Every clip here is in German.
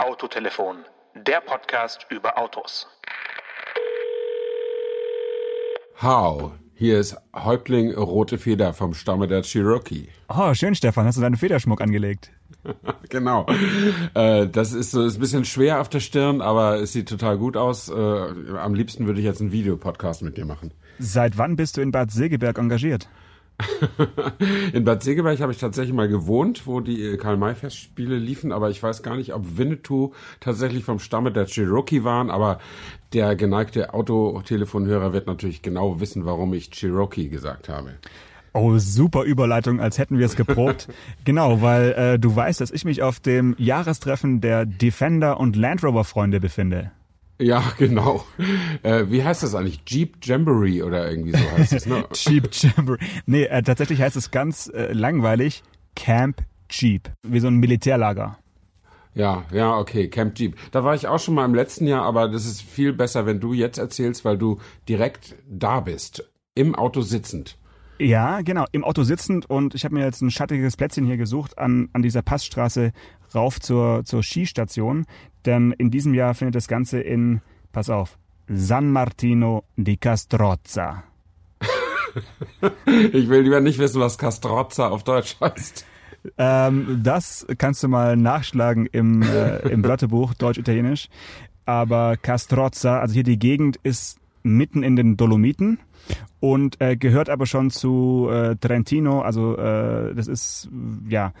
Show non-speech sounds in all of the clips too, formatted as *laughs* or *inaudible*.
Autotelefon, der Podcast über Autos. How, hier ist Häuptling Rote Feder vom Stamme der Cherokee. Oh, schön, Stefan, hast du deinen Federschmuck angelegt? *laughs* genau. Äh, das ist so ist ein bisschen schwer auf der Stirn, aber es sieht total gut aus. Äh, am liebsten würde ich jetzt einen Videopodcast mit dir machen. Seit wann bist du in Bad Segeberg engagiert? *laughs* in Bad Segeberg habe ich tatsächlich mal gewohnt, wo die Karl-May-Festspiele liefen, aber ich weiß gar nicht, ob Winnetou tatsächlich vom Stamme der Cherokee waren, aber der geneigte Autotelefonhörer wird natürlich genau wissen, warum ich Cherokee gesagt habe. Oh, super Überleitung, als hätten wir es geprobt. *laughs* genau, weil äh, du weißt, dass ich mich auf dem Jahrestreffen der Defender und Land Rover Freunde befinde. Ja, *laughs* genau. Äh, wie heißt das eigentlich? Jeep Jamboree oder irgendwie so heißt es, ne? *laughs* Jeep Jamboree. Nee, äh, tatsächlich heißt es ganz äh, langweilig Camp Jeep. Wie so ein Militärlager. Ja, ja, okay, Camp Jeep. Da war ich auch schon mal im letzten Jahr, aber das ist viel besser, wenn du jetzt erzählst, weil du direkt da bist. Im Auto sitzend. Ja, genau, im Auto sitzend und ich habe mir jetzt ein schattiges Plätzchen hier gesucht an, an dieser Passstraße rauf zur, zur Skistation. Denn in diesem Jahr findet das Ganze in, pass auf, San Martino di Castrozza. *laughs* ich will lieber nicht wissen, was Castrozza auf Deutsch heißt. Ähm, das kannst du mal nachschlagen im, äh, im *laughs* Wörterbuch Deutsch-Italienisch. Aber Castrozza, also hier die Gegend ist mitten in den Dolomiten und äh, gehört aber schon zu äh, Trentino. Also äh, das ist ja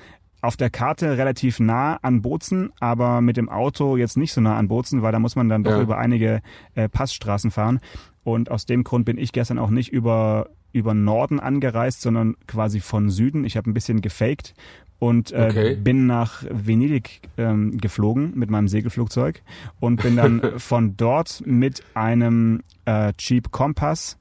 auf der Karte relativ nah an Bozen, aber mit dem Auto jetzt nicht so nah an Bozen, weil da muss man dann doch ja. über einige äh, Passstraßen fahren. Und aus dem Grund bin ich gestern auch nicht über über Norden angereist, sondern quasi von Süden. Ich habe ein bisschen gefaked und äh, okay. bin nach Venedig ähm, geflogen mit meinem Segelflugzeug und bin dann *laughs* von dort mit einem äh, Jeep Compass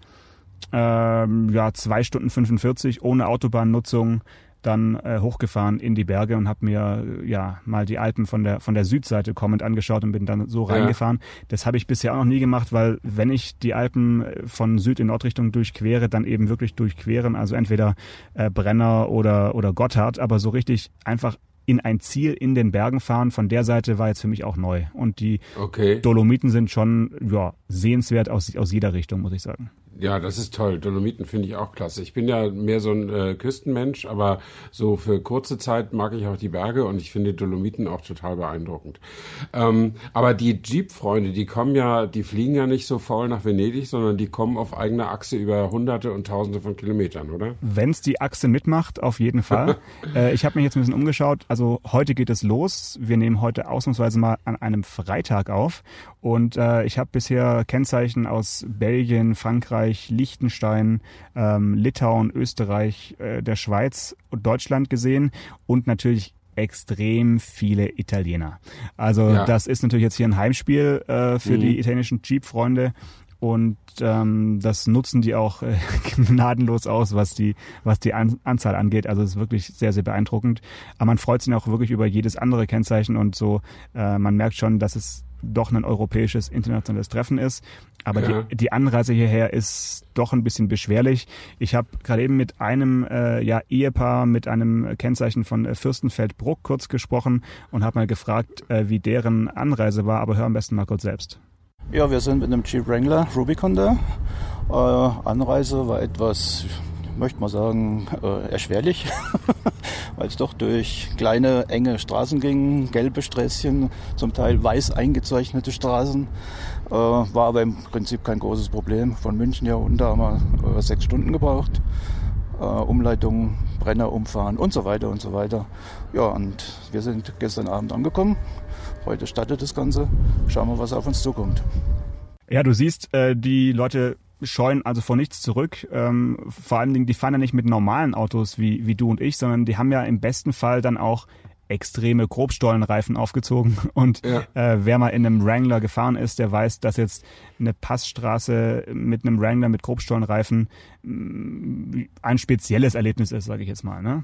ähm, ja zwei Stunden 45 ohne Autobahnnutzung dann äh, hochgefahren in die Berge und habe mir ja mal die Alpen von der von der Südseite kommend angeschaut und bin dann so reingefahren. Ja. Das habe ich bisher auch noch nie gemacht, weil wenn ich die Alpen äh, von Süd in Nordrichtung durchquere, dann eben wirklich durchqueren, also entweder äh, Brenner oder oder Gotthard, aber so richtig einfach in ein Ziel in den Bergen fahren. Von der Seite war jetzt für mich auch neu. Und die okay. Dolomiten sind schon ja, sehenswert aus, aus jeder Richtung, muss ich sagen. Ja, das ist toll. Dolomiten finde ich auch klasse. Ich bin ja mehr so ein äh, Küstenmensch, aber so für kurze Zeit mag ich auch die Berge und ich finde Dolomiten auch total beeindruckend. Ähm, aber die Jeep-Freunde, die kommen ja, die fliegen ja nicht so faul nach Venedig, sondern die kommen auf eigener Achse über Hunderte und Tausende von Kilometern, oder? Wenn's die Achse mitmacht, auf jeden Fall. *laughs* äh, ich habe mich jetzt ein bisschen umgeschaut. Also heute geht es los. Wir nehmen heute ausnahmsweise mal an einem Freitag auf und äh, ich habe bisher Kennzeichen aus Belgien, Frankreich, Liechtenstein, ähm, Litauen, Österreich, äh, der Schweiz und Deutschland gesehen und natürlich extrem viele Italiener. Also ja. das ist natürlich jetzt hier ein Heimspiel äh, für mhm. die italienischen Jeep-Freunde und ähm, das nutzen die auch äh, *laughs* gnadenlos aus, was die was die An Anzahl angeht. Also es ist wirklich sehr sehr beeindruckend. Aber man freut sich auch wirklich über jedes andere Kennzeichen und so. Äh, man merkt schon, dass es doch ein europäisches internationales Treffen ist. Aber ja. die, die Anreise hierher ist doch ein bisschen beschwerlich. Ich habe gerade eben mit einem äh, ja, Ehepaar mit einem Kennzeichen von äh, Fürstenfeldbruck kurz gesprochen und habe mal gefragt, äh, wie deren Anreise war. Aber hör am besten mal kurz selbst. Ja, wir sind mit einem Jeep Wrangler Rubicon da. Äh, Anreise war etwas möchte mal sagen, äh, erschwerlich, *laughs* weil es doch durch kleine, enge Straßen ging, gelbe Sträßchen, zum Teil weiß eingezeichnete Straßen. Äh, war aber im Prinzip kein großes Problem. Von München hier runter haben wir äh, sechs Stunden gebraucht. Äh, Umleitung, Brenner umfahren und so weiter und so weiter. Ja, und wir sind gestern Abend angekommen. Heute startet das Ganze. Schauen wir, was auf uns zukommt. Ja, du siehst, äh, die Leute scheuen also vor nichts zurück. Ähm, vor allen Dingen, die fahren ja nicht mit normalen Autos wie, wie du und ich, sondern die haben ja im besten Fall dann auch extreme Grobstollenreifen aufgezogen. *laughs* Und ja. äh, wer mal in einem Wrangler gefahren ist, der weiß, dass jetzt eine Passstraße mit einem Wrangler mit Grobstollenreifen mm, ein spezielles Erlebnis ist, sage ich jetzt mal. Ne?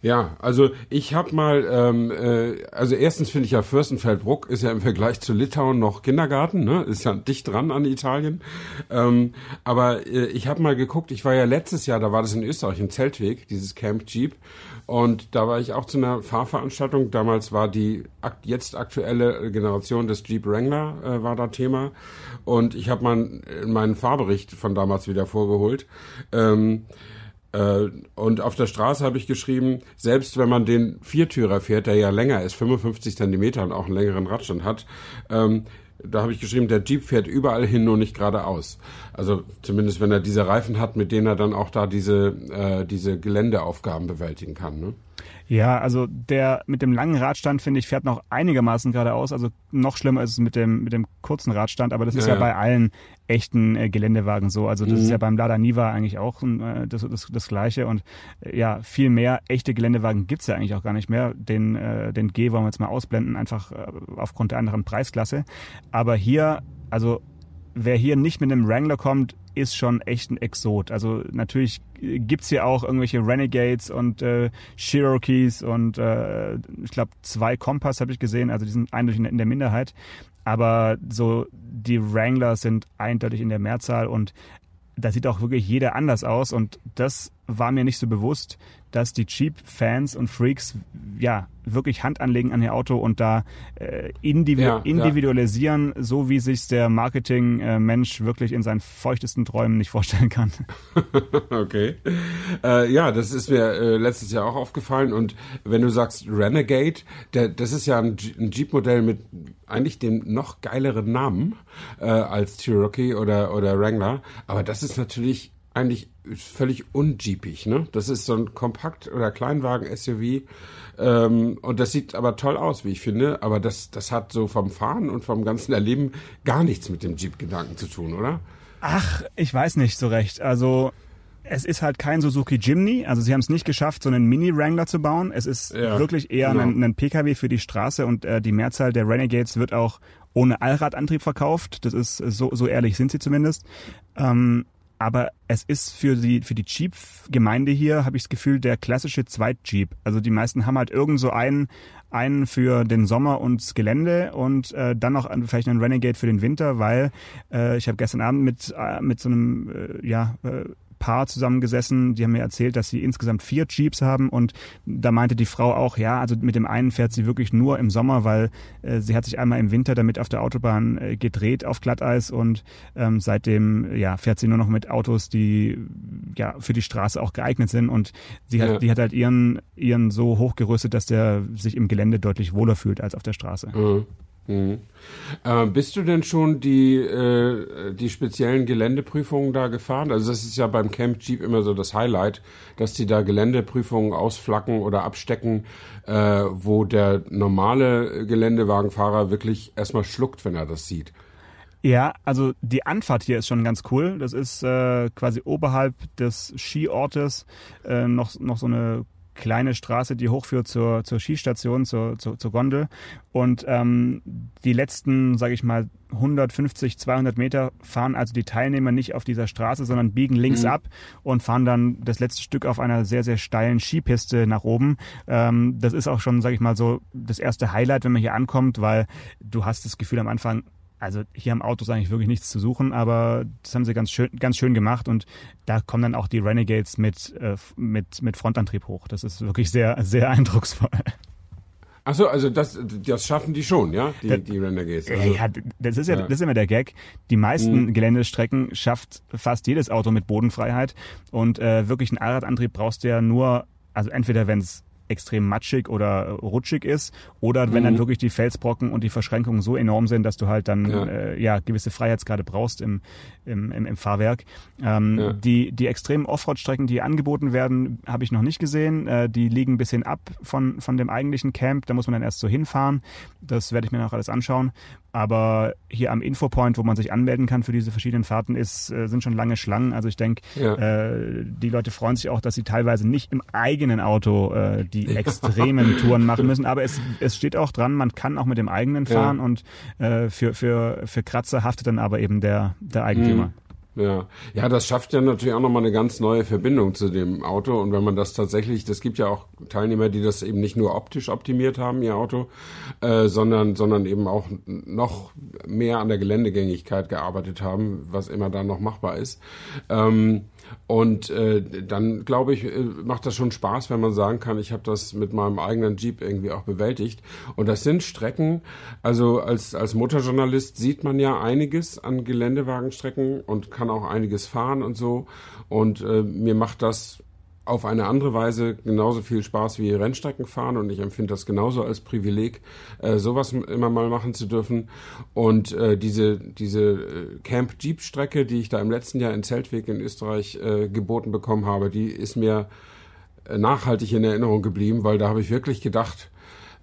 Ja, also ich habe mal, ähm, äh, also erstens finde ich ja Fürstenfeldbruck ist ja im Vergleich zu Litauen noch Kindergarten, ne? ist ja dicht dran an Italien. Ähm, aber äh, ich habe mal geguckt, ich war ja letztes Jahr, da war das in Österreich im Zeltweg, dieses Camp Jeep. Und da war ich auch zu einer Fahrveranstaltung. Damals war die jetzt aktuelle Generation des Jeep Wrangler äh, war da Thema. Und ich habe mal meinen Fahrbericht von damals wieder vorgeholt. Ähm, äh, und auf der Straße habe ich geschrieben, selbst wenn man den Viertürer fährt, der ja länger ist, 55 Zentimeter und auch einen längeren Radstand hat, ähm, da habe ich geschrieben, der Jeep fährt überall hin, nur nicht geradeaus. Also zumindest wenn er diese Reifen hat, mit denen er dann auch da diese, äh, diese Geländeaufgaben bewältigen kann. Ne? Ja, also der mit dem langen Radstand, finde ich, fährt noch einigermaßen geradeaus. Also noch schlimmer ist es mit dem, mit dem kurzen Radstand, aber das ist ja, ja bei allen echten äh, Geländewagen so. Also das mhm. ist ja beim Lada Niva eigentlich auch äh, das, das, das Gleiche. Und äh, ja, viel mehr echte Geländewagen gibt's ja eigentlich auch gar nicht mehr. Den, äh, den G wollen wir jetzt mal ausblenden, einfach äh, aufgrund der anderen Preisklasse. Aber hier, also wer hier nicht mit einem Wrangler kommt, ist schon echt ein Exot. Also natürlich gibt's hier auch irgendwelche Renegades und äh, Cherokees und äh, ich glaube zwei Kompass habe ich gesehen, also die sind eindeutig in der Minderheit. Aber so die Wrangler sind eindeutig in der Mehrzahl und da sieht auch wirklich jeder anders aus und das war mir nicht so bewusst, dass die Jeep-Fans und Freaks ja wirklich Hand anlegen an ihr Auto und da äh, individu ja, individualisieren, ja. so wie sich der Marketing-Mensch wirklich in seinen feuchtesten Träumen nicht vorstellen kann. *laughs* okay. Äh, ja, das ist mir äh, letztes Jahr auch aufgefallen und wenn du sagst Renegade, der, das ist ja ein, ein Jeep-Modell mit eigentlich dem noch geileren Namen äh, als Cherokee oder, oder Wrangler, aber das ist natürlich eigentlich völlig unjeepig. Ne? Das ist so ein Kompakt- oder Kleinwagen-SUV ähm, und das sieht aber toll aus, wie ich finde. Aber das, das hat so vom Fahren und vom ganzen Erleben gar nichts mit dem Jeep-Gedanken zu tun, oder? Ach, ich weiß nicht so recht. Also es ist halt kein Suzuki Jimny. Also sie haben es nicht geschafft, so einen Mini-Wrangler zu bauen. Es ist ja, wirklich eher genau. ein, ein, PKW für die Straße und äh, die Mehrzahl der Renegades wird auch ohne Allradantrieb verkauft. Das ist so, so ehrlich sind sie zumindest. Ähm, aber es ist für die für die Jeep-Gemeinde hier habe ich das Gefühl der klassische Zweit-Jeep. Also die meisten haben halt irgend so einen einen für den Sommer und Gelände und äh, dann noch vielleicht einen Renegade für den Winter, weil äh, ich habe gestern Abend mit äh, mit so einem äh, ja äh, Paar zusammengesessen, die haben mir erzählt, dass sie insgesamt vier Jeeps haben und da meinte die Frau auch, ja, also mit dem einen fährt sie wirklich nur im Sommer, weil äh, sie hat sich einmal im Winter damit auf der Autobahn äh, gedreht auf Glatteis und ähm, seitdem ja fährt sie nur noch mit Autos, die ja für die Straße auch geeignet sind und sie hat, ja. die hat halt ihren ihren so hochgerüstet, dass der sich im Gelände deutlich wohler fühlt als auf der Straße. Mhm. Mhm. Äh, bist du denn schon die, äh, die speziellen Geländeprüfungen da gefahren? Also das ist ja beim Camp Jeep immer so das Highlight, dass die da Geländeprüfungen ausflacken oder abstecken, äh, wo der normale Geländewagenfahrer wirklich erstmal schluckt, wenn er das sieht. Ja, also die Anfahrt hier ist schon ganz cool. Das ist äh, quasi oberhalb des Skiortes äh, noch, noch so eine kleine Straße, die hochführt zur, zur Skistation, zur, zur, zur Gondel. Und ähm, die letzten, sage ich mal, 150, 200 Meter fahren also die Teilnehmer nicht auf dieser Straße, sondern biegen links mhm. ab und fahren dann das letzte Stück auf einer sehr, sehr steilen Skipiste nach oben. Ähm, das ist auch schon, sage ich mal, so das erste Highlight, wenn man hier ankommt, weil du hast das Gefühl am Anfang, also hier am Auto ist eigentlich wirklich nichts zu suchen, aber das haben sie ganz schön, ganz schön gemacht und da kommen dann auch die Renegades mit, äh, mit, mit Frontantrieb hoch. Das ist wirklich sehr, sehr eindrucksvoll. Achso, also das, das schaffen die schon, ja, die, das, die Renegades. Also, ja, das ist ja, ja, das ist immer der Gag. Die meisten mhm. Geländestrecken schafft fast jedes Auto mit Bodenfreiheit und äh, wirklich einen Allradantrieb brauchst du ja nur, also entweder wenn es extrem matschig oder rutschig ist oder mhm. wenn dann mhm. wirklich die Felsbrocken und die Verschränkungen so enorm sind, dass du halt dann ja, äh, ja gewisse Freiheitsgrade brauchst im, im, im, im Fahrwerk. Ähm, ja. Die die extremen Offroad-Strecken, die angeboten werden, habe ich noch nicht gesehen. Äh, die liegen ein bisschen ab von von dem eigentlichen Camp. Da muss man dann erst so hinfahren. Das werde ich mir noch alles anschauen. Aber hier am Infopoint, wo man sich anmelden kann für diese verschiedenen Fahrten, ist, äh, sind schon lange Schlangen. Also ich denke, ja. äh, die Leute freuen sich auch, dass sie teilweise nicht im eigenen Auto äh, die extremen *laughs* Touren machen müssen. Aber es, es steht auch dran, man kann auch mit dem eigenen fahren ja. und äh, für, für, für Kratzer haftet dann aber eben der, der Eigentümer. Mhm. Ja, ja, das schafft ja natürlich auch nochmal eine ganz neue Verbindung zu dem Auto. Und wenn man das tatsächlich, das gibt ja auch Teilnehmer, die das eben nicht nur optisch optimiert haben, ihr Auto, äh, sondern, sondern eben auch noch mehr an der Geländegängigkeit gearbeitet haben, was immer da noch machbar ist. Ähm, und äh, dann, glaube ich, äh, macht das schon Spaß, wenn man sagen kann, ich habe das mit meinem eigenen Jeep irgendwie auch bewältigt. Und das sind Strecken, also als, als Motorjournalist sieht man ja einiges an Geländewagenstrecken und kann auch einiges fahren und so. Und äh, mir macht das auf eine andere Weise genauso viel Spaß wie Rennstrecken fahren und ich empfinde das genauso als Privileg, äh, sowas immer mal machen zu dürfen. Und äh, diese, diese äh, Camp Jeep Strecke, die ich da im letzten Jahr in Zeltweg in Österreich äh, geboten bekommen habe, die ist mir äh, nachhaltig in Erinnerung geblieben, weil da habe ich wirklich gedacht,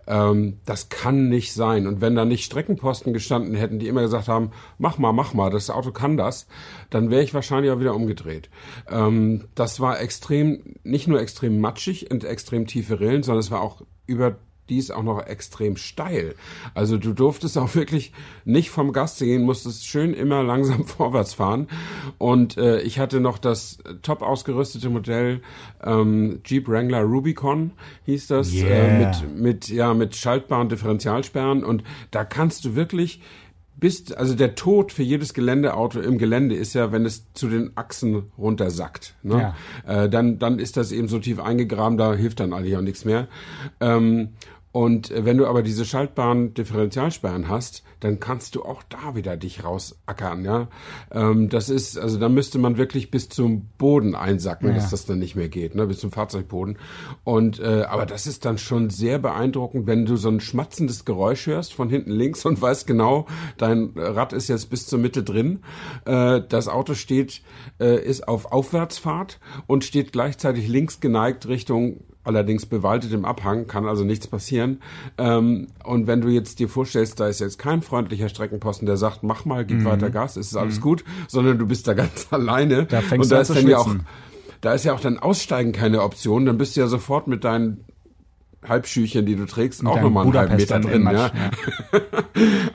ähm, das kann nicht sein. Und wenn da nicht Streckenposten gestanden hätten, die immer gesagt haben, mach mal, mach mal, das Auto kann das, dann wäre ich wahrscheinlich auch wieder umgedreht. Ähm, das war extrem, nicht nur extrem matschig und extrem tiefe Rillen, sondern es war auch über die ist auch noch extrem steil. Also du durftest auch wirklich nicht vom Gas gehen, musstest schön immer langsam *laughs* vorwärts fahren. Und äh, ich hatte noch das top ausgerüstete Modell ähm, Jeep Wrangler Rubicon, hieß das, äh, yeah. äh, mit, mit, ja, mit schaltbaren Differentialsperren. Und da kannst du wirklich bist, also der Tod für jedes Geländeauto im Gelände ist ja, wenn es zu den Achsen runtersackt. Ne? Ja. Äh, dann, dann ist das eben so tief eingegraben, da hilft dann eigentlich auch nichts mehr. Ähm, und wenn du aber diese schaltbaren Differentialsperren hast, dann kannst du auch da wieder dich rausackern, ja. Ähm, das ist, also da müsste man wirklich bis zum Boden einsacken, ja. dass das dann nicht mehr geht, ne, bis zum Fahrzeugboden. Und äh, aber das ist dann schon sehr beeindruckend, wenn du so ein schmatzendes Geräusch hörst von hinten links und weißt genau, dein Rad ist jetzt bis zur Mitte drin. Äh, das Auto steht, äh, ist auf Aufwärtsfahrt und steht gleichzeitig links geneigt Richtung allerdings bewaldet im Abhang, kann also nichts passieren. Ähm, und wenn du jetzt dir vorstellst, da ist jetzt kein freundlicher Streckenposten, der sagt, mach mal, gib mhm. weiter Gas, ist alles mhm. gut, sondern du bist da *laughs* ganz alleine. Da fängst und da du ist dann ja auch, da ist ja auch dann Aussteigen keine Option, dann bist du ja sofort mit deinen Halbschüchen, die du trägst, mit auch nochmal einen halben Meter drin. Ja. ja. *laughs*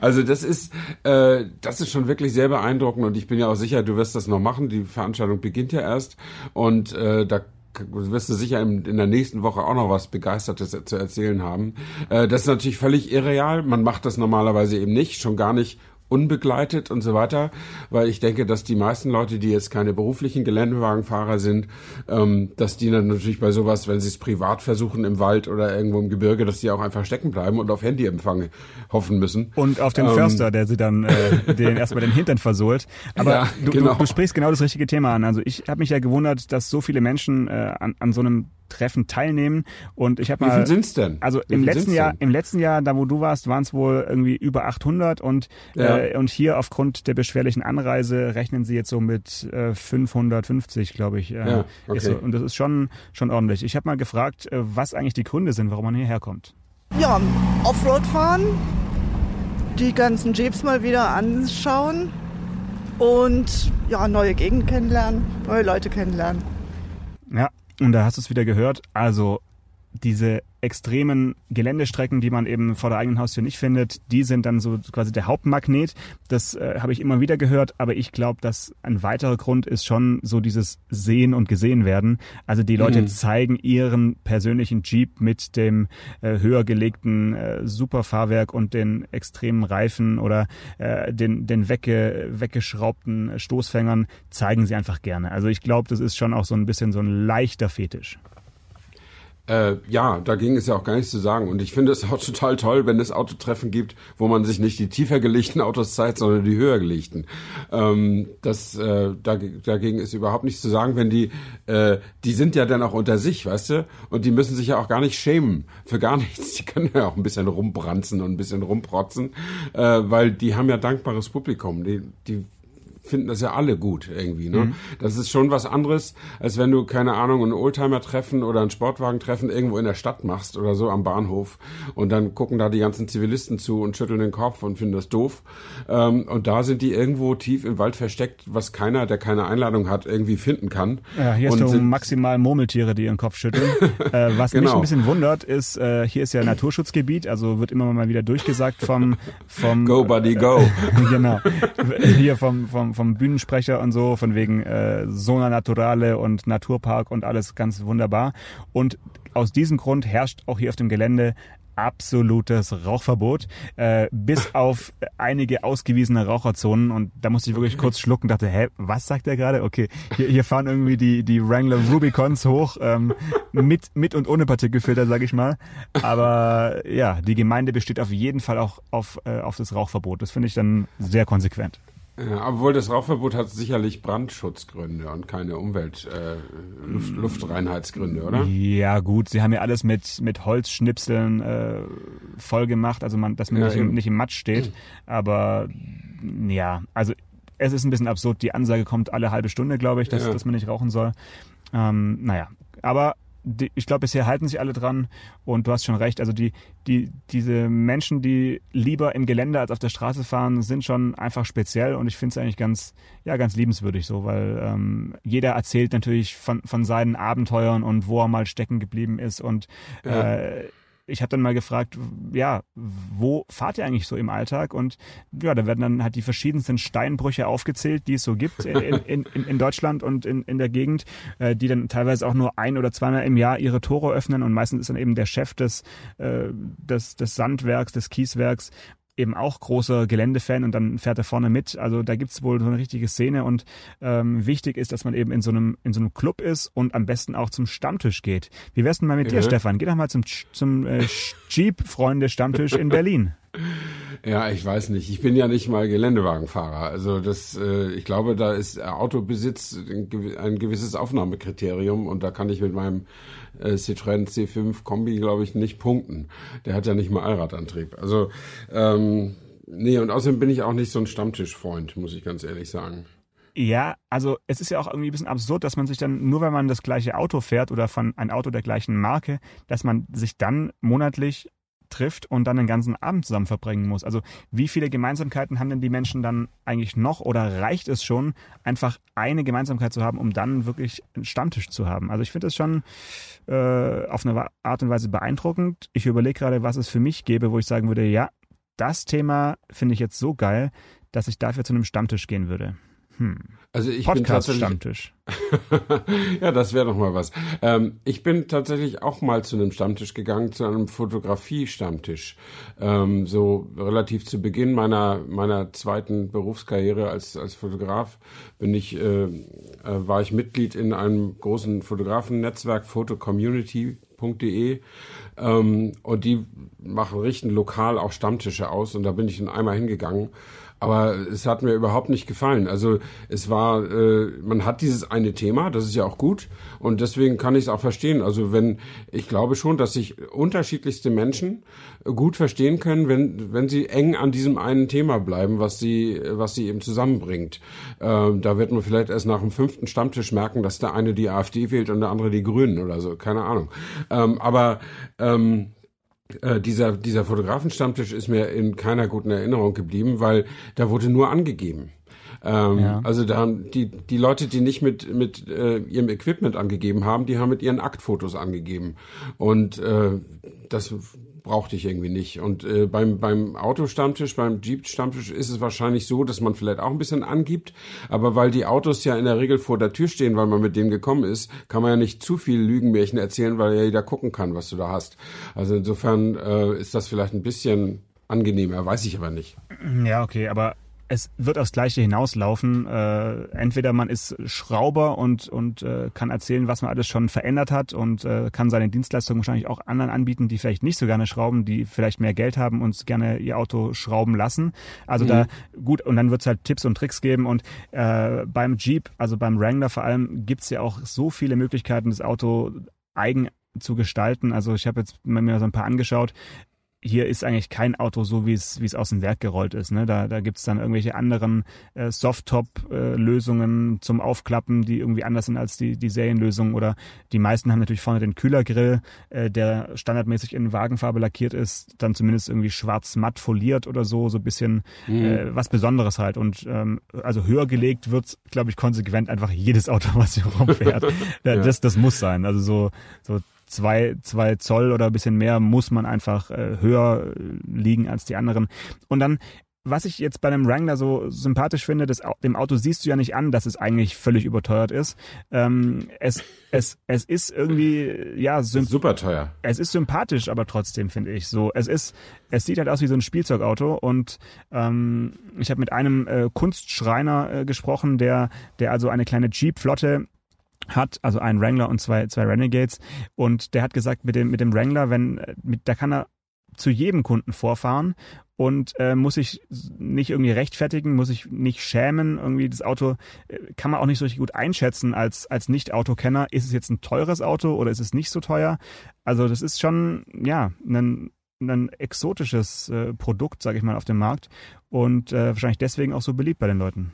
also das ist, äh, das ist schon wirklich sehr beeindruckend und ich bin ja auch sicher, du wirst das noch machen. Die Veranstaltung beginnt ja erst und äh, da wirst du sicher in, in, der nächsten Woche auch noch was Begeistertes zu erzählen haben. Äh, das ist natürlich völlig irreal. Man macht das normalerweise eben nicht, schon gar nicht unbegleitet und so weiter, weil ich denke, dass die meisten Leute, die jetzt keine beruflichen Geländewagenfahrer sind, ähm, dass die dann natürlich bei sowas, wenn sie es privat versuchen im Wald oder irgendwo im Gebirge, dass die auch einfach stecken bleiben und auf Handyempfang hoffen müssen. Und auf den ähm, Förster, der sie dann äh, den erstmal den Hintern versohlt. Aber ja, du, genau. du, du, sprichst genau das richtige Thema an. Also ich habe mich ja gewundert, dass so viele Menschen äh, an, an so einem Treffen teilnehmen. Und ich habe mal. Wie viel sind's denn? Also im letzten Jahr, im letzten Jahr, da wo du warst, waren es wohl irgendwie über 800 und ja. äh, und hier aufgrund der beschwerlichen Anreise rechnen sie jetzt so mit äh, 550, glaube ich. Äh, ja, okay. so, und das ist schon schon ordentlich. Ich habe mal gefragt, äh, was eigentlich die Gründe sind, warum man hierher kommt. Ja, Offroad fahren, die ganzen Jeeps mal wieder anschauen und ja, neue Gegenden kennenlernen, neue Leute kennenlernen. Ja, und da hast du es wieder gehört. Also diese extremen Geländestrecken, die man eben vor der eigenen Haustür nicht findet, die sind dann so quasi der Hauptmagnet. Das äh, habe ich immer wieder gehört, aber ich glaube, dass ein weiterer Grund ist schon so dieses Sehen und gesehen werden. Also die Leute mhm. zeigen ihren persönlichen Jeep mit dem äh, höher gelegten äh, Superfahrwerk und den extremen Reifen oder äh, den, den wegge, weggeschraubten Stoßfängern, zeigen sie einfach gerne. Also ich glaube, das ist schon auch so ein bisschen so ein leichter Fetisch. Äh, ja, dagegen ist ja auch gar nichts zu sagen. Und ich finde es auch total toll, wenn es Autotreffen gibt, wo man sich nicht die tiefer gelegten Autos zeigt, sondern die höher gelegten. Ähm, das, äh, dagegen ist überhaupt nichts zu sagen, wenn die, äh, die sind ja dann auch unter sich, weißt du? Und die müssen sich ja auch gar nicht schämen für gar *laughs* nichts. Die können ja auch ein bisschen rumbranzen und ein bisschen rumprotzen, äh, weil die haben ja dankbares Publikum. Die, die finden das ja alle gut irgendwie. Ne? Mhm. Das ist schon was anderes, als wenn du, keine Ahnung, ein Oldtimer-Treffen oder ein Sportwagen-Treffen irgendwo in der Stadt machst oder so am Bahnhof und dann gucken da die ganzen Zivilisten zu und schütteln den Kopf und finden das doof. Ähm, und da sind die irgendwo tief im Wald versteckt, was keiner, der keine Einladung hat, irgendwie finden kann. Ja, hier und hast du maximal Murmeltiere, die ihren Kopf schütteln. *laughs* äh, was genau. mich ein bisschen wundert, ist, äh, hier ist ja Naturschutzgebiet, also wird immer mal wieder durchgesagt vom... vom go, Buddy, go. *laughs* genau. Hier vom, vom vom, vom Bühnensprecher und so, von wegen äh, Zona Naturale und Naturpark und alles ganz wunderbar. Und aus diesem Grund herrscht auch hier auf dem Gelände absolutes Rauchverbot, äh, bis auf einige ausgewiesene Raucherzonen. Und da musste ich wirklich kurz schlucken, dachte, hä, was sagt er gerade? Okay, hier, hier fahren irgendwie die, die Wrangler Rubicons hoch, ähm, mit, mit und ohne Partikelfilter, sage ich mal. Aber ja, die Gemeinde besteht auf jeden Fall auch auf, äh, auf das Rauchverbot. Das finde ich dann sehr konsequent. Ja, obwohl das Rauchverbot hat sicherlich Brandschutzgründe und keine Umwelt, äh, Luft, Luftreinheitsgründe, oder? Ja, gut, sie haben ja alles mit, mit Holzschnipseln äh, voll gemacht, also man, dass man Ja, nicht, im, nicht im Matsch steht. Aber ja, also es ist ein bisschen absurd. Die Ansage kommt alle halbe Stunde, glaube ich, dass, Ja. dass man nicht rauchen soll. Ähm, naja, aber die, ich glaube, bisher halten sich alle dran und du hast schon recht. Also die, die, diese Menschen, die lieber im Gelände als auf der Straße fahren, sind schon einfach speziell und ich finde es eigentlich ganz, ja, ganz liebenswürdig so, weil ähm, jeder erzählt natürlich von, von seinen Abenteuern und wo er mal stecken geblieben ist und Ja. äh, ich habe dann mal gefragt, ja, wo fahrt ihr eigentlich so im Alltag? Und ja, da werden dann halt die verschiedensten Steinbrüche aufgezählt, die es so gibt in, in, in, Deutschland und in, in der Gegend, äh, die dann teilweise auch nur ein oder zweimal im Jahr ihre Tore öffnen. Und meistens ist dann eben der Chef des, äh, des, des Sandwerks, des Kieswerks eben auch großer Geländefan und dann fährt er vorne mit. Also da gibt's wohl so eine richtige Szene und ähm, wichtig ist, dass man eben in so einem in so einem Club ist und am besten auch zum Stammtisch geht. Wie wär's denn mal mit dir, Ja. Stefan? Geh doch mal zum zum äh, Jeep-Freunde-Stammtisch in Berlin. Ja, ich weiß nicht. Ich bin ja nicht mal Geländewagenfahrer. Also das, äh, ich glaube, da ist Autobesitz ein gewi- ein gewisses Aufnahmekriterium und da kann ich mit meinem äh, Citroën C5 Kombi, glaube ich, nicht punkten. Der hat ja nicht mal Allradantrieb. Also ähm, nee, und außerdem bin ich auch nicht so ein Stammtischfreund, muss ich ganz ehrlich sagen. Ja, also es ist ja auch irgendwie ein bisschen absurd, dass man sich dann, nur wenn man das gleiche Auto fährt oder von ein Auto der gleichen Marke, dass man sich dann monatlich trifft und dann den ganzen Abend zusammen verbringen muss. Also wie viele Gemeinsamkeiten haben denn die Menschen dann eigentlich noch oder reicht es schon, einfach eine Gemeinsamkeit zu haben, um dann wirklich einen Stammtisch zu haben? Also ich finde das schon äh, auf eine Art und Weise beeindruckend. Ich überlege gerade, was es für mich gäbe, wo ich sagen würde, ja, das Thema finde ich jetzt so geil, dass ich dafür zu einem Stammtisch gehen würde. Hm. Also ich bin tatsächlich Podcast-Stammtisch. *laughs* ja, das wäre doch mal was. Ähm, ich bin tatsächlich auch mal zu einem Stammtisch gegangen, zu einem Fotografie-Stammtisch. Ähm, so relativ zu Beginn meiner meiner zweiten Berufskarriere als als Fotograf bin ich äh, äh, war ich Mitglied in einem großen Fotografennetzwerk photocommunity.de ähm, und die machen richten lokal auch Stammtische aus und da bin ich dann einmal hingegangen. Aber es hat mir überhaupt nicht gefallen. Also es war, äh, man hat dieses eine Thema, das ist ja auch gut und deswegen kann ich es auch verstehen. Also wenn, ich glaube schon, dass sich unterschiedlichste Menschen gut verstehen können, wenn wenn sie eng an diesem einen Thema bleiben, was sie was sie eben zusammenbringt. Ähm, da wird man vielleicht erst nach dem fünften Stammtisch merken, dass der eine die AfD wählt und der andere die Grünen oder so, keine Ahnung. Ähm, aber ähm, äh, dieser, dieser Fotografenstammtisch ist mir in keiner guten Erinnerung geblieben, weil da wurde nur angegeben. Ähm, Ja. Also da haben die, die Leute, die nicht mit, mit äh, ihrem Equipment angegeben haben, die haben mit ihren Aktfotos angegeben. Und äh, das brauchte ich irgendwie nicht. Und äh, beim, beim Autostammtisch, beim Jeep-Stammtisch ist es wahrscheinlich so, dass man vielleicht auch ein bisschen angibt. Aber weil die Autos ja in der Regel vor der Tür stehen, weil man mit denen gekommen ist, kann man ja nicht zu viel Lügenmärchen erzählen, weil ja jeder gucken kann, was du da hast. Also insofern äh, ist das vielleicht ein bisschen angenehmer, weiß ich aber nicht. Ja, okay, aber es wird aufs Gleiche hinauslaufen. Äh, entweder man ist Schrauber und, und äh, kann erzählen, was man alles schon verändert hat und äh, kann seine Dienstleistungen wahrscheinlich auch anderen anbieten, die vielleicht nicht so gerne schrauben, die vielleicht mehr Geld haben und gerne ihr Auto schrauben lassen. Also da gut, und dann wird es halt Tipps und Tricks geben. Und äh, beim Jeep, also beim Wrangler vor allem, gibt's ja auch so viele Möglichkeiten, das Auto eigen zu gestalten. Also ich habe jetzt mir so ein paar angeschaut hier ist eigentlich kein Auto so, wie es wie es aus dem Werk gerollt ist. Ne? Da, da gibt's dann irgendwelche anderen äh, Softtop-Lösungen zum Aufklappen, die irgendwie anders sind als die, die Serienlösungen. Oder die meisten haben natürlich vorne den Kühlergrill, äh, der standardmäßig in Wagenfarbe lackiert ist, dann zumindest irgendwie schwarz-matt foliert oder so, so ein bisschen äh, was Besonderes halt. Und ähm, also höher gelegt wird, glaube ich, konsequent einfach jedes Auto, *laughs* was hier rumfährt. *laughs* ja. das, das muss sein. Also so, so zwei, zwei Zoll oder ein bisschen mehr muss man einfach äh, höher liegen als die anderen. Und dann was ich jetzt bei einem Wrangler so sympathisch finde, das, dem Auto siehst du ja nicht an, dass es eigentlich völlig überteuert ist. Ähm, es, es, es ist irgendwie, ja, super teuer. Es ist sympathisch, aber trotzdem finde ich so. Es ist, es sieht halt aus wie so ein Spielzeugauto und ähm, ich habe mit einem äh, Kunstschreiner äh, gesprochen, der, der also eine kleine Jeep-Flotte hat, also einen Wrangler und zwei, zwei Renegades. Und der hat gesagt, mit dem, mit dem Wrangler, wenn, mit, da kann er zu jedem Kunden vorfahren und äh, muss sich nicht irgendwie rechtfertigen, muss sich nicht schämen. Irgendwie das Auto äh, kann man auch nicht so richtig gut einschätzen als, als Nicht-Autokenner. Ist es jetzt ein teures Auto oder ist es nicht so teuer? Also das ist schon, ja, ein, ein exotisches äh, Produkt, sage ich mal, auf dem Markt und äh, wahrscheinlich deswegen auch so beliebt bei den Leuten.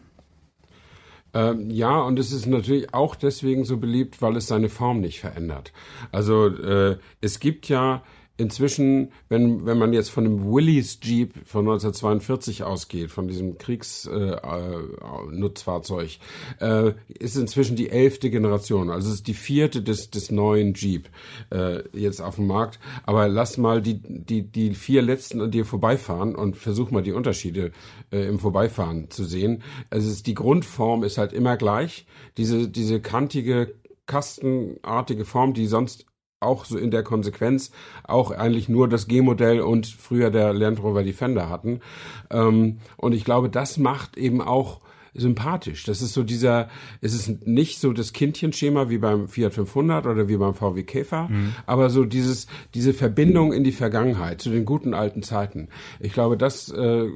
Ähm, ja, und es ist natürlich auch deswegen so beliebt, weil es seine Form nicht verändert. Also äh, es gibt ja inzwischen, wenn, wenn man jetzt von dem Willys Jeep von 1942 ausgeht, von diesem Kriegsnutzfahrzeug, äh, äh, ist inzwischen die elfte Generation. Also es ist die vierte des, des neuen Jeep äh, jetzt auf dem Markt. Aber lass mal die, die, die vier letzten an dir vorbeifahren und versuch mal die Unterschiede äh, im Vorbeifahren zu sehen. Es ist, die Grundform ist halt immer gleich. Diese, diese kantige, kastenartige Form, die sonst auch so in der Konsequenz auch eigentlich nur das G-Modell und früher der Land Rover Defender hatten. Ähm, und ich glaube, das macht eben auch sympathisch. Das ist so dieser, es ist nicht so das Kindchenschema wie beim Fiat 500 oder wie beim VW Käfer, mhm. aber so dieses, diese Verbindung in die Vergangenheit, zu den guten alten Zeiten. Ich glaube, das äh,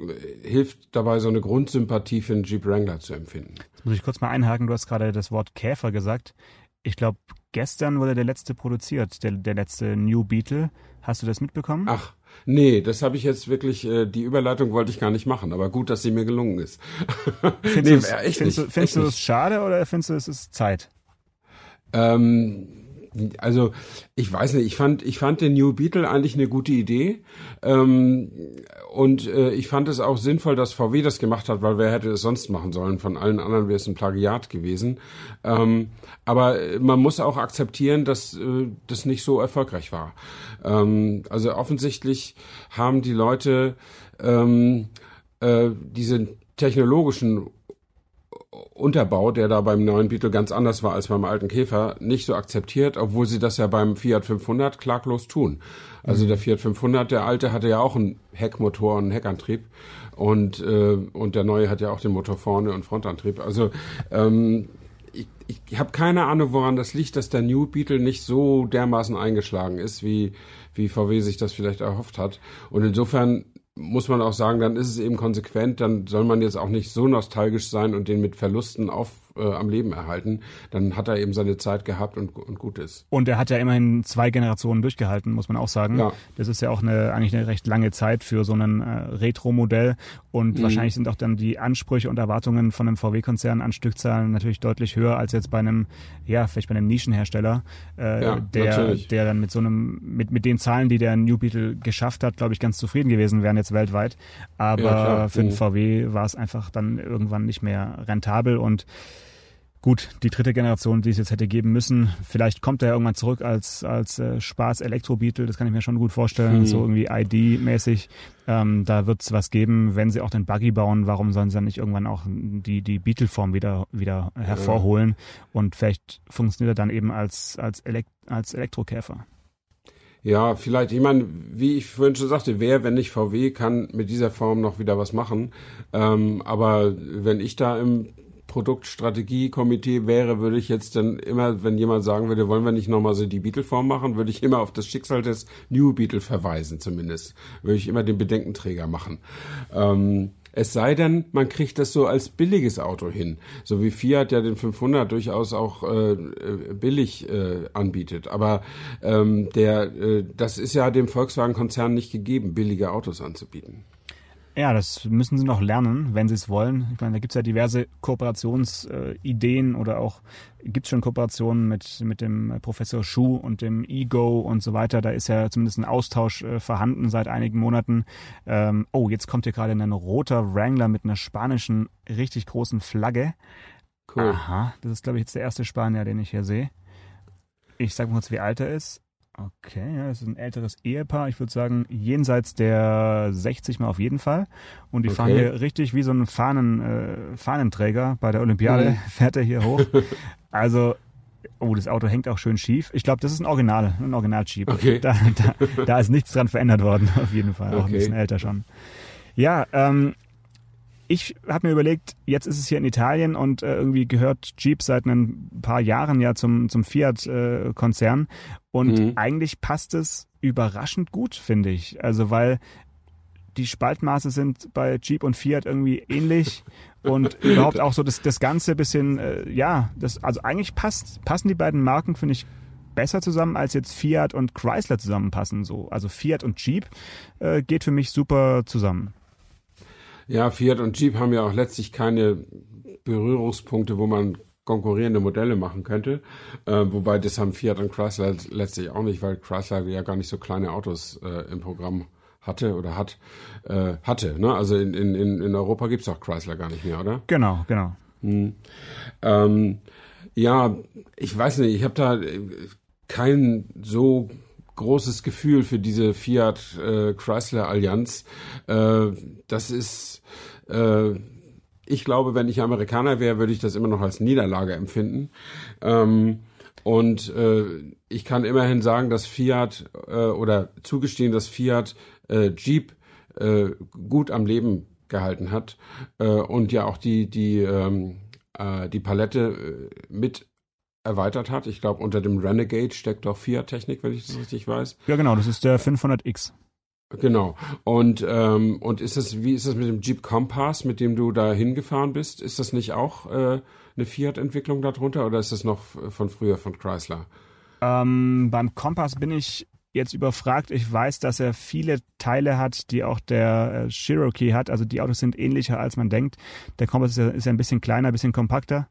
hilft dabei, so eine Grundsympathie für den Jeep Wrangler zu empfinden. Jetzt muss ich kurz mal einhaken, du hast gerade das Wort Käfer gesagt. Ich glaube, Gestern wurde der letzte produziert, der, der letzte New Beetle. Hast du das mitbekommen? Ach, nee, das habe ich jetzt wirklich, äh, die Überleitung wollte ich gar nicht machen, aber gut, dass sie mir gelungen ist. *laughs* Findest nee, du, es schade oder findest du es ist Zeit? Ähm, also ich weiß nicht, ich fand, ich fand den New Beetle eigentlich eine gute Idee. Ähm, und äh, ich fand es auch sinnvoll, dass VW das gemacht hat, weil wer hätte es sonst machen sollen? Von allen anderen wäre es ein Plagiat gewesen. Ähm, aber man muss auch akzeptieren, dass äh, das nicht so erfolgreich war. Ähm, also offensichtlich haben die Leute ähm, äh, diese technologischen Unterbau, der da beim neuen Beetle ganz anders war als beim alten Käfer, nicht so akzeptiert, obwohl sie das ja beim Fiat 500 klaglos tun. Also mhm. der Fiat 500, der alte, hatte ja auch einen Heckmotor und einen Heckantrieb und äh, und der neue hat ja auch den Motor vorne und Frontantrieb. Also ähm, ich, ich habe keine Ahnung, woran das liegt, dass der New Beetle nicht so dermaßen eingeschlagen ist, wie wie VW sich das vielleicht erhofft hat. Und insofern muss man auch sagen, dann ist es eben konsequent, dann soll man jetzt auch nicht so nostalgisch sein und den mit Verlusten auf äh, am Leben erhalten. Dann hat er eben seine Zeit gehabt und, und gut ist. Und er hat ja immerhin zwei Generationen durchgehalten, muss man auch sagen. Ja. Das ist ja auch eine, eigentlich eine recht lange Zeit für so ein äh, Retro-Modell. Und mhm. wahrscheinlich sind auch dann die Ansprüche und Erwartungen von einem VW-Konzern an Stückzahlen natürlich deutlich höher als jetzt bei einem, ja, vielleicht bei einem Nischenhersteller, äh, ja, der, der dann mit so einem, mit, mit den Zahlen, die der New Beetle geschafft hat, glaube ich, ganz zufrieden gewesen wären jetzt weltweit. Aber ja, für den mhm. VW war es einfach dann irgendwann nicht mehr rentabel und Gut, die dritte Generation, die es jetzt hätte geben müssen, vielleicht kommt er ja irgendwann zurück als, als äh, Spaß-Elektro-Beetle, das kann ich mir schon gut vorstellen, hm. so irgendwie ID-mäßig. Ähm, da wird es was geben, wenn sie auch den Buggy bauen, warum sollen sie dann nicht irgendwann auch die, die Beetle-Form wieder, wieder hervorholen und vielleicht funktioniert er dann eben als, als, Elekt als Elektrokäfer. Ja, vielleicht, ich meine, wie ich vorhin schon sagte, wer, wenn nicht VW, kann mit dieser Form noch wieder was machen. Ähm, aber wenn ich da im Produktstrategiekomitee wäre, würde ich jetzt dann immer, wenn jemand sagen würde, wollen wir nicht nochmal so die Beetle-Form machen, würde ich immer auf das Schicksal des New Beetle verweisen zumindest. Würde ich immer den Bedenkenträger machen. Ähm, es sei denn, man kriegt das so als billiges Auto hin, so wie Fiat ja den 500 durchaus auch äh, äh, billig äh, anbietet. Aber ähm, der, äh, das ist ja dem Volkswagen-Konzern nicht gegeben, billige Autos anzubieten. Ja, das müssen sie noch lernen, wenn sie es wollen. Ich meine, da gibt es ja diverse Kooperationsideen oder auch gibt es schon Kooperationen mit, mit dem Professor Schuh und dem Ego und so weiter. Da ist ja zumindest ein Austausch äh, vorhanden seit einigen Monaten. Ähm, oh, jetzt kommt hier gerade ein roter Wrangler mit einer spanischen, richtig großen Flagge. Cool. Aha, das ist, glaube ich, jetzt der erste Spanier, den ich hier sehe. Ich sage mal kurz, wie alt er ist. Okay, ja, das ist ein älteres Ehepaar. Ich würde sagen, jenseits der 60 mal auf jeden Fall. Und die Okay. fahren hier richtig wie so ein Fahnen, äh, Fahnenträger bei der Olympiade, Mhm. *laughs* fährt er hier hoch. *laughs* Also, oh, das Auto hängt auch schön schief. Ich glaube, das ist ein Original, ein Original-Jeep. Okay. *laughs* Da, da, da ist nichts dran verändert worden, auf jeden Fall. Auch ein Okay. bisschen älter schon. Ja, ähm, ich habe mir überlegt, jetzt ist es hier in Italien und äh, irgendwie gehört Jeep seit ein paar Jahren ja zum, zum Fiat-Konzern. und Mhm. eigentlich passt es überraschend gut, finde ich. Also weil die Spaltmaße sind bei Jeep und Fiat irgendwie ähnlich *laughs* und überhaupt auch so das, das Ganze bisschen, äh, ja, das, also eigentlich passt, passen die beiden Marken, finde ich, besser zusammen, als jetzt Fiat und Chrysler zusammenpassen. So. Also Fiat und Jeep äh, geht für mich super zusammen. Ja, Fiat und Jeep haben ja auch letztlich keine Berührungspunkte, wo man konkurrierende Modelle machen könnte. Äh, wobei das haben Fiat und Chrysler letztlich auch nicht, weil Chrysler ja gar nicht so kleine Autos äh, im Programm hatte oder hat, äh, hatte. Ne? Also in, in, in Europa gibt's auch Chrysler gar nicht mehr, oder? Genau, genau. Ähm, ja, ich weiß nicht, ich habe da äh, kein so großes Gefühl für diese Fiat-Chrysler-Allianz. Äh, das ist, äh, ich glaube, wenn ich Amerikaner wäre, würde ich das immer noch als Niederlage empfinden. Ähm, und äh, ich kann immerhin sagen, dass Fiat äh, oder zugestehen, dass Fiat äh, Jeep äh, gut am Leben gehalten hat äh, und ja auch die die ähm, äh, die Palette äh, mit erweitert hat. Ich glaube, unter dem Renegade steckt auch Fiat-Technik, wenn ich das richtig weiß. Ja, genau, das ist der 500X. Genau. Und ähm, und ist das wie ist das mit dem Jeep Compass, mit dem du da hingefahren bist? Ist das nicht auch äh, eine Fiat-Entwicklung darunter oder ist das noch von früher von Chrysler? Ähm, beim Kompass bin ich jetzt überfragt. Ich weiß, dass er viele Teile hat, die auch der äh, Cherokee hat. Also die Autos sind ähnlicher, als man denkt. Der Kompass ist ja, ist ja ein bisschen kleiner, ein bisschen kompakter,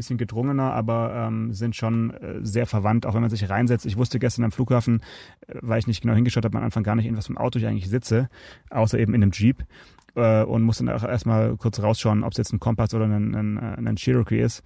bisschen gedrungener, aber ähm, sind schon äh, sehr verwandt, auch wenn man sich reinsetzt. Ich wusste gestern am Flughafen, äh, weil ich nicht genau hingeschaut habe, am Anfang gar nicht, in was für einem Auto ich eigentlich sitze, außer eben in einem Jeep. Äh, und musste dann auch erstmal kurz rausschauen, ob es jetzt ein Kompass oder ein, ein, ein Cherokee ist.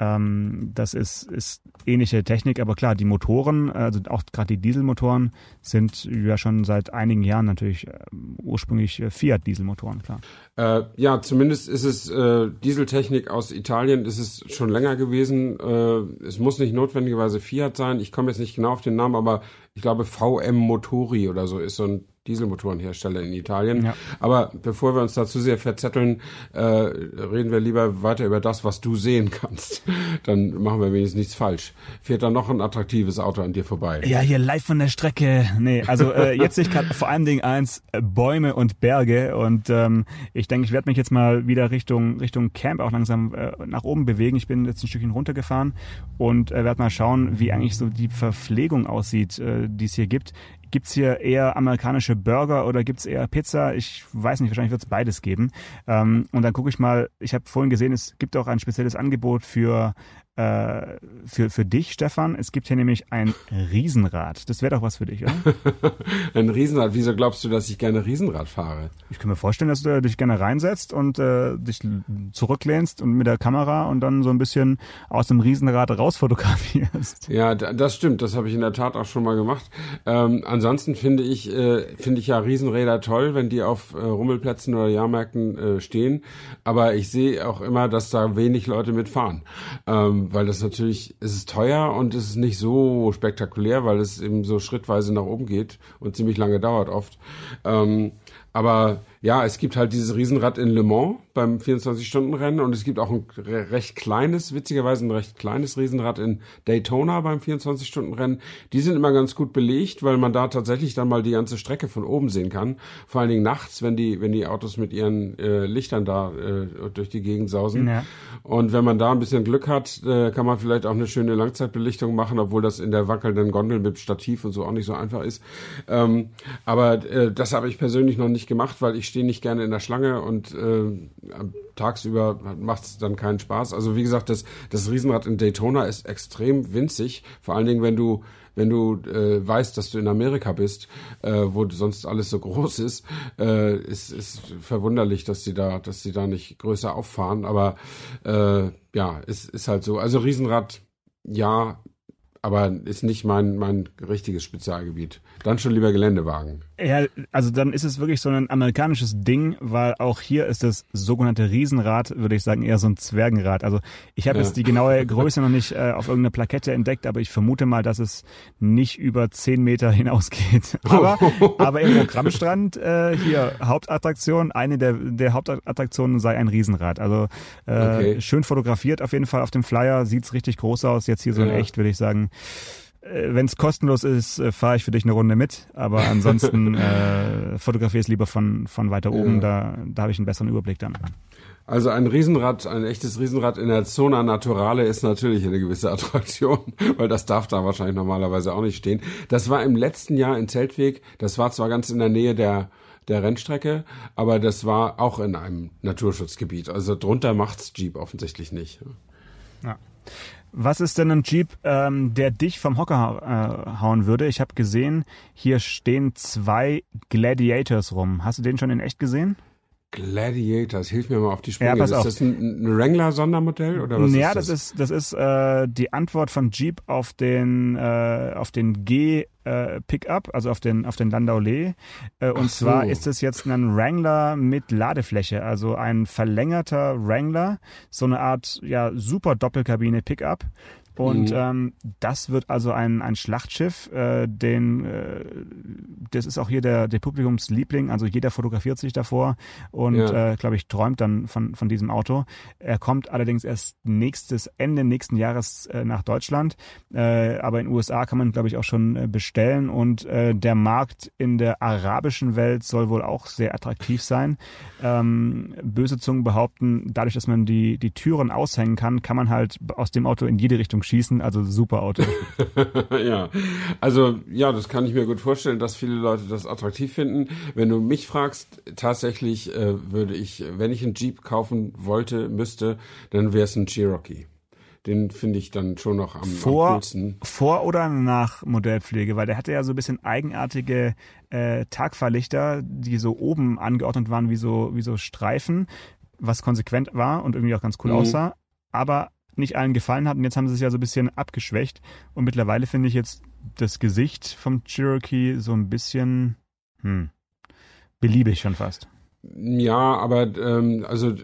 Ähm, das ist, ist ähnliche Technik, aber klar, die Motoren, also auch gerade die Dieselmotoren, sind ja schon seit einigen Jahren natürlich äh, ursprünglich äh, Fiat-Dieselmotoren, klar. Äh, ja, zumindest ist es äh, Dieseltechnik aus Italien, ist es schon länger gewesen. Äh, es muss nicht notwendigerweise Fiat sein. Ich komme jetzt nicht genau auf den Namen, aber ich glaube VM Motori oder so ist so ein Dieselmotorenhersteller in Italien. Ja. Aber bevor wir uns da zu sehr verzetteln, äh, reden wir lieber weiter über das, was du sehen kannst. *laughs* Dann machen wir wenigstens nichts falsch. Fährt da noch ein attraktives Auto an dir vorbei? Ja, hier live von der Strecke. Nee, also äh, jetzt sehe ich gerade vor allem Dingen eins, äh, Bäume und Berge. Und ähm, ich denke, ich werde mich jetzt mal wieder Richtung, Richtung Camp auch langsam äh, nach oben bewegen. Ich bin jetzt ein Stückchen runtergefahren und äh, werde mal schauen, wie eigentlich so die Verpflegung aussieht, äh, die es hier gibt. Gibt's hier eher amerikanische Burger oder gibt's eher Pizza? Ich weiß nicht, wahrscheinlich wird's beides geben. Ähm, und dann gucke ich mal, ich habe vorhin gesehen, es gibt auch ein spezielles Angebot für, äh, für, für dich, Stefan. Es gibt hier nämlich ein Riesenrad. Das wäre doch was für dich, oder? *laughs* Ein Riesenrad. Wieso glaubst du, dass ich gerne Riesenrad fahre? Ich kann mir vorstellen, dass du dich gerne reinsetzt und äh, dich zurücklehnst und mit der Kamera und dann so ein bisschen aus dem Riesenrad rausfotografierst. Ja, da- das stimmt. Das habe ich in der Tat auch schon mal gemacht. Ähm, ansonsten finde ich, äh, finde ich ja Riesenräder toll, wenn die auf äh, Rummelplätzen oder Jahrmärkten äh, stehen. Aber ich sehe auch immer, dass da wenig Leute mitfahren. Ähm, weil das natürlich, es ist teuer und es ist nicht so spektakulär, weil es eben so schrittweise nach oben geht und ziemlich lange dauert oft. Ähm, aber ja, es gibt halt dieses Riesenrad in Le Mans beim 24-Stunden-Rennen und es gibt auch ein re- recht kleines, witzigerweise ein recht kleines Riesenrad in Daytona beim 24-Stunden-Rennen. Die sind immer ganz gut belegt, weil man da tatsächlich dann mal die ganze Strecke von oben sehen kann. Vor allen Dingen nachts, wenn die, wenn die Autos mit ihren äh, Lichtern da äh, durch die Gegend sausen. Ja. Und wenn man da ein bisschen Glück hat, äh, kann man vielleicht auch eine schöne Langzeitbelichtung machen, obwohl das in der wackelnden Gondel mit Stativ und so auch nicht so einfach ist. Ähm, aber äh, das habe ich persönlich noch nicht gemacht, weil ich stehe nicht gerne in der Schlange und äh, tagsüber macht es dann keinen Spaß. Also wie gesagt, das, das Riesenrad in Daytona ist extrem winzig, vor allen Dingen, wenn du wenn du äh, weißt, dass du in Amerika bist, äh, wo sonst alles so *laughs* groß ist, äh, ist, ist verwunderlich, dass sie da, dass sie da nicht größer auffahren. Aber äh, ja, es ist halt so. Also Riesenrad, ja, aber ist nicht mein, mein richtiges Spezialgebiet. Dann schon lieber Geländewagen. Ja, also dann ist es wirklich so ein amerikanisches Ding, weil auch hier ist das sogenannte Riesenrad, würde ich sagen, eher so ein Zwergenrad. Also ich habe ja. jetzt die genaue Größe noch nicht äh, auf irgendeiner Plakette entdeckt, aber ich vermute mal, dass es nicht über zehn Meter hinausgeht. *laughs* Aber, aber im Programmstrand äh, hier Hauptattraktion, eine der, der Hauptattraktionen sei ein Riesenrad. Also äh, okay. schön fotografiert auf jeden Fall auf dem Flyer, sieht's richtig groß aus. Jetzt hier so in echt, würde ich sagen wenn es kostenlos ist, äh, fahre ich für dich eine Runde mit. Aber ansonsten *laughs* äh, fotografiere es lieber von, von weiter oben. Ja. Da, da habe ich einen besseren Überblick dann. Also ein Riesenrad, ein echtes Riesenrad in der Zona Naturale ist natürlich eine gewisse Attraktion, *laughs* weil das darf da wahrscheinlich normalerweise auch nicht stehen. Das war im letzten Jahr in Zeltweg. Das war zwar ganz in der Nähe der der Rennstrecke, aber das war auch in einem Naturschutzgebiet. Also drunter macht's Jeep offensichtlich nicht. Ja. Was ist denn ein Jeep, ähm, der dich vom Hocker äh, hauen würde? Ich habe gesehen, hier stehen zwei Gladiators rum. Hast du den schon in echt gesehen? Gladiators, hilf mir mal auf die Sprünge. Ja, pass ist auf. das ein, ein Wrangler-Sondermodell oder was ja, ist das? das ist das ist äh, die Antwort von Jeep auf den äh, auf den G äh, Pickup, also auf den auf den Landau Lee. Äh, und so. zwar ist es jetzt ein Wrangler mit Ladefläche, also ein verlängerter Wrangler, so eine Art ja super Doppelkabine Pickup und mhm. ähm, das wird also ein, ein Schlachtschiff, äh, den, äh, das ist auch hier der, der Publikumsliebling, also jeder fotografiert sich davor und, ja. äh, glaube ich, träumt dann von, von diesem Auto. Er kommt allerdings erst nächstes Ende nächsten Jahres äh, nach Deutschland, äh, aber in den USA kann man, glaube ich, auch schon äh, bestellen und äh, der Markt in der arabischen Welt soll wohl auch sehr attraktiv sein. Ähm, böse Zungen behaupten, dadurch, dass man die, die Türen aushängen kann, kann man halt aus dem Auto in jede Richtung schießen. Also super Auto. *laughs* ja, also ja, das kann ich mir gut vorstellen, dass viele Leute das attraktiv finden. Wenn du mich fragst, tatsächlich äh, würde ich, wenn ich einen Jeep kaufen wollte, müsste, dann wäre es ein Cherokee. Den finde ich dann schon noch am, vor, am coolsten. Vor oder nach Modellpflege? Weil der hatte ja so ein bisschen eigenartige äh, Tagfahrlichter, die so oben angeordnet waren wie so, wie so Streifen, was konsequent war und irgendwie auch ganz cool mhm. aussah. Aber nicht allen gefallen hat. Und jetzt haben sie es ja so ein bisschen abgeschwächt. Und mittlerweile finde ich jetzt das Gesicht vom Cherokee so ein bisschen hm, beliebig schon fast. Ja, aber ähm, also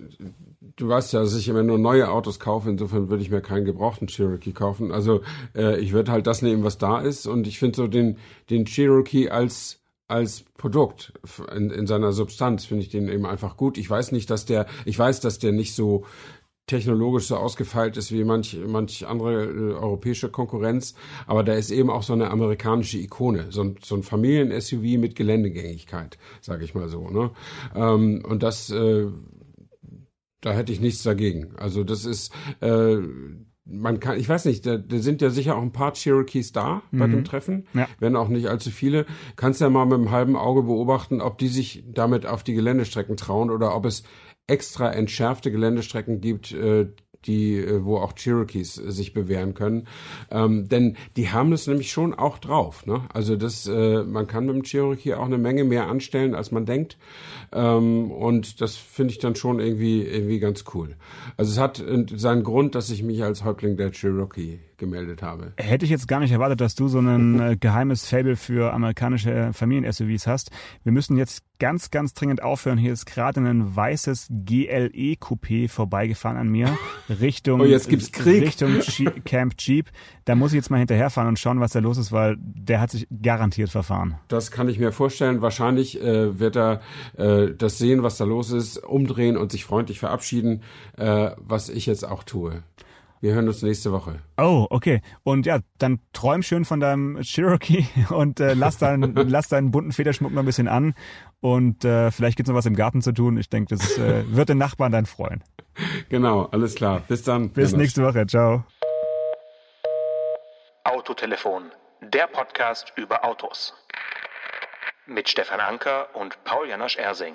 du weißt ja, dass ich immer nur neue Autos kaufe, insofern würde ich mir keinen gebrauchten Cherokee kaufen. Also äh, ich würde halt das nehmen, was da ist. Und ich finde so den, den Cherokee als als Produkt in, in seiner Substanz finde ich den eben einfach gut. Ich weiß nicht, dass der, ich weiß, dass der nicht so technologisch so ausgefeilt ist wie manch, manch andere äh, europäische Konkurrenz. Aber da ist eben auch so eine amerikanische Ikone, so ein, so ein Familien-SUV mit Geländegängigkeit, sage ich mal so. Ne? Ähm, und das, äh, da hätte ich nichts dagegen. Also das ist, äh, man kann, ich weiß nicht, da, da sind ja sicher auch ein paar Cherokees da mhm. bei dem Treffen, ja. wenn auch nicht allzu viele. Kannst ja mal mit einem halben Auge beobachten, ob die sich damit auf die Geländestrecken trauen oder ob es extra entschärfte Geländestrecken gibt, äh, die, äh, wo auch Cherokees sich bewähren können. Ähm, denn die haben es nämlich schon auch drauf. Ne? Also das, äh, man kann mit dem Cherokee auch eine Menge mehr anstellen, als man denkt. Ähm, und das finde ich dann schon irgendwie, irgendwie ganz cool. Also es hat äh, seinen Grund, dass ich mich als Häuptling der Cherokee gemeldet habe. Hätte ich jetzt gar nicht erwartet, dass du so ein äh, geheimes Fable für amerikanische Familien-SUVs hast. Wir müssen jetzt ganz, ganz dringend aufhören. Hier ist gerade ein weißes GLE-Coupé vorbeigefahren an mir. *laughs* Richtung, oh, jetzt gibt's Krieg. Richtung *laughs* Camp Jeep. Da muss ich jetzt mal hinterherfahren und schauen, was da los ist, weil der hat sich garantiert verfahren. Das kann ich mir vorstellen. Wahrscheinlich äh, wird er äh, das sehen, was da los ist, umdrehen und sich freundlich verabschieden, äh, was ich jetzt auch tue. Wir hören uns nächste Woche. Oh, okay. Und ja, dann träum schön von deinem Cherokee *laughs* und äh, lass, deinen, *laughs* lass deinen bunten Federschmuck noch ein bisschen an. Und äh, vielleicht gibt's noch was im Garten zu tun. Ich denke, das äh, wird den Nachbarn dann freuen. Genau, alles klar. Bis dann. Bis Jonas. nächste Woche. Ciao. Autotelefon, der Podcast über Autos. Mit Stefan Anker und Paul Janosch Ersing.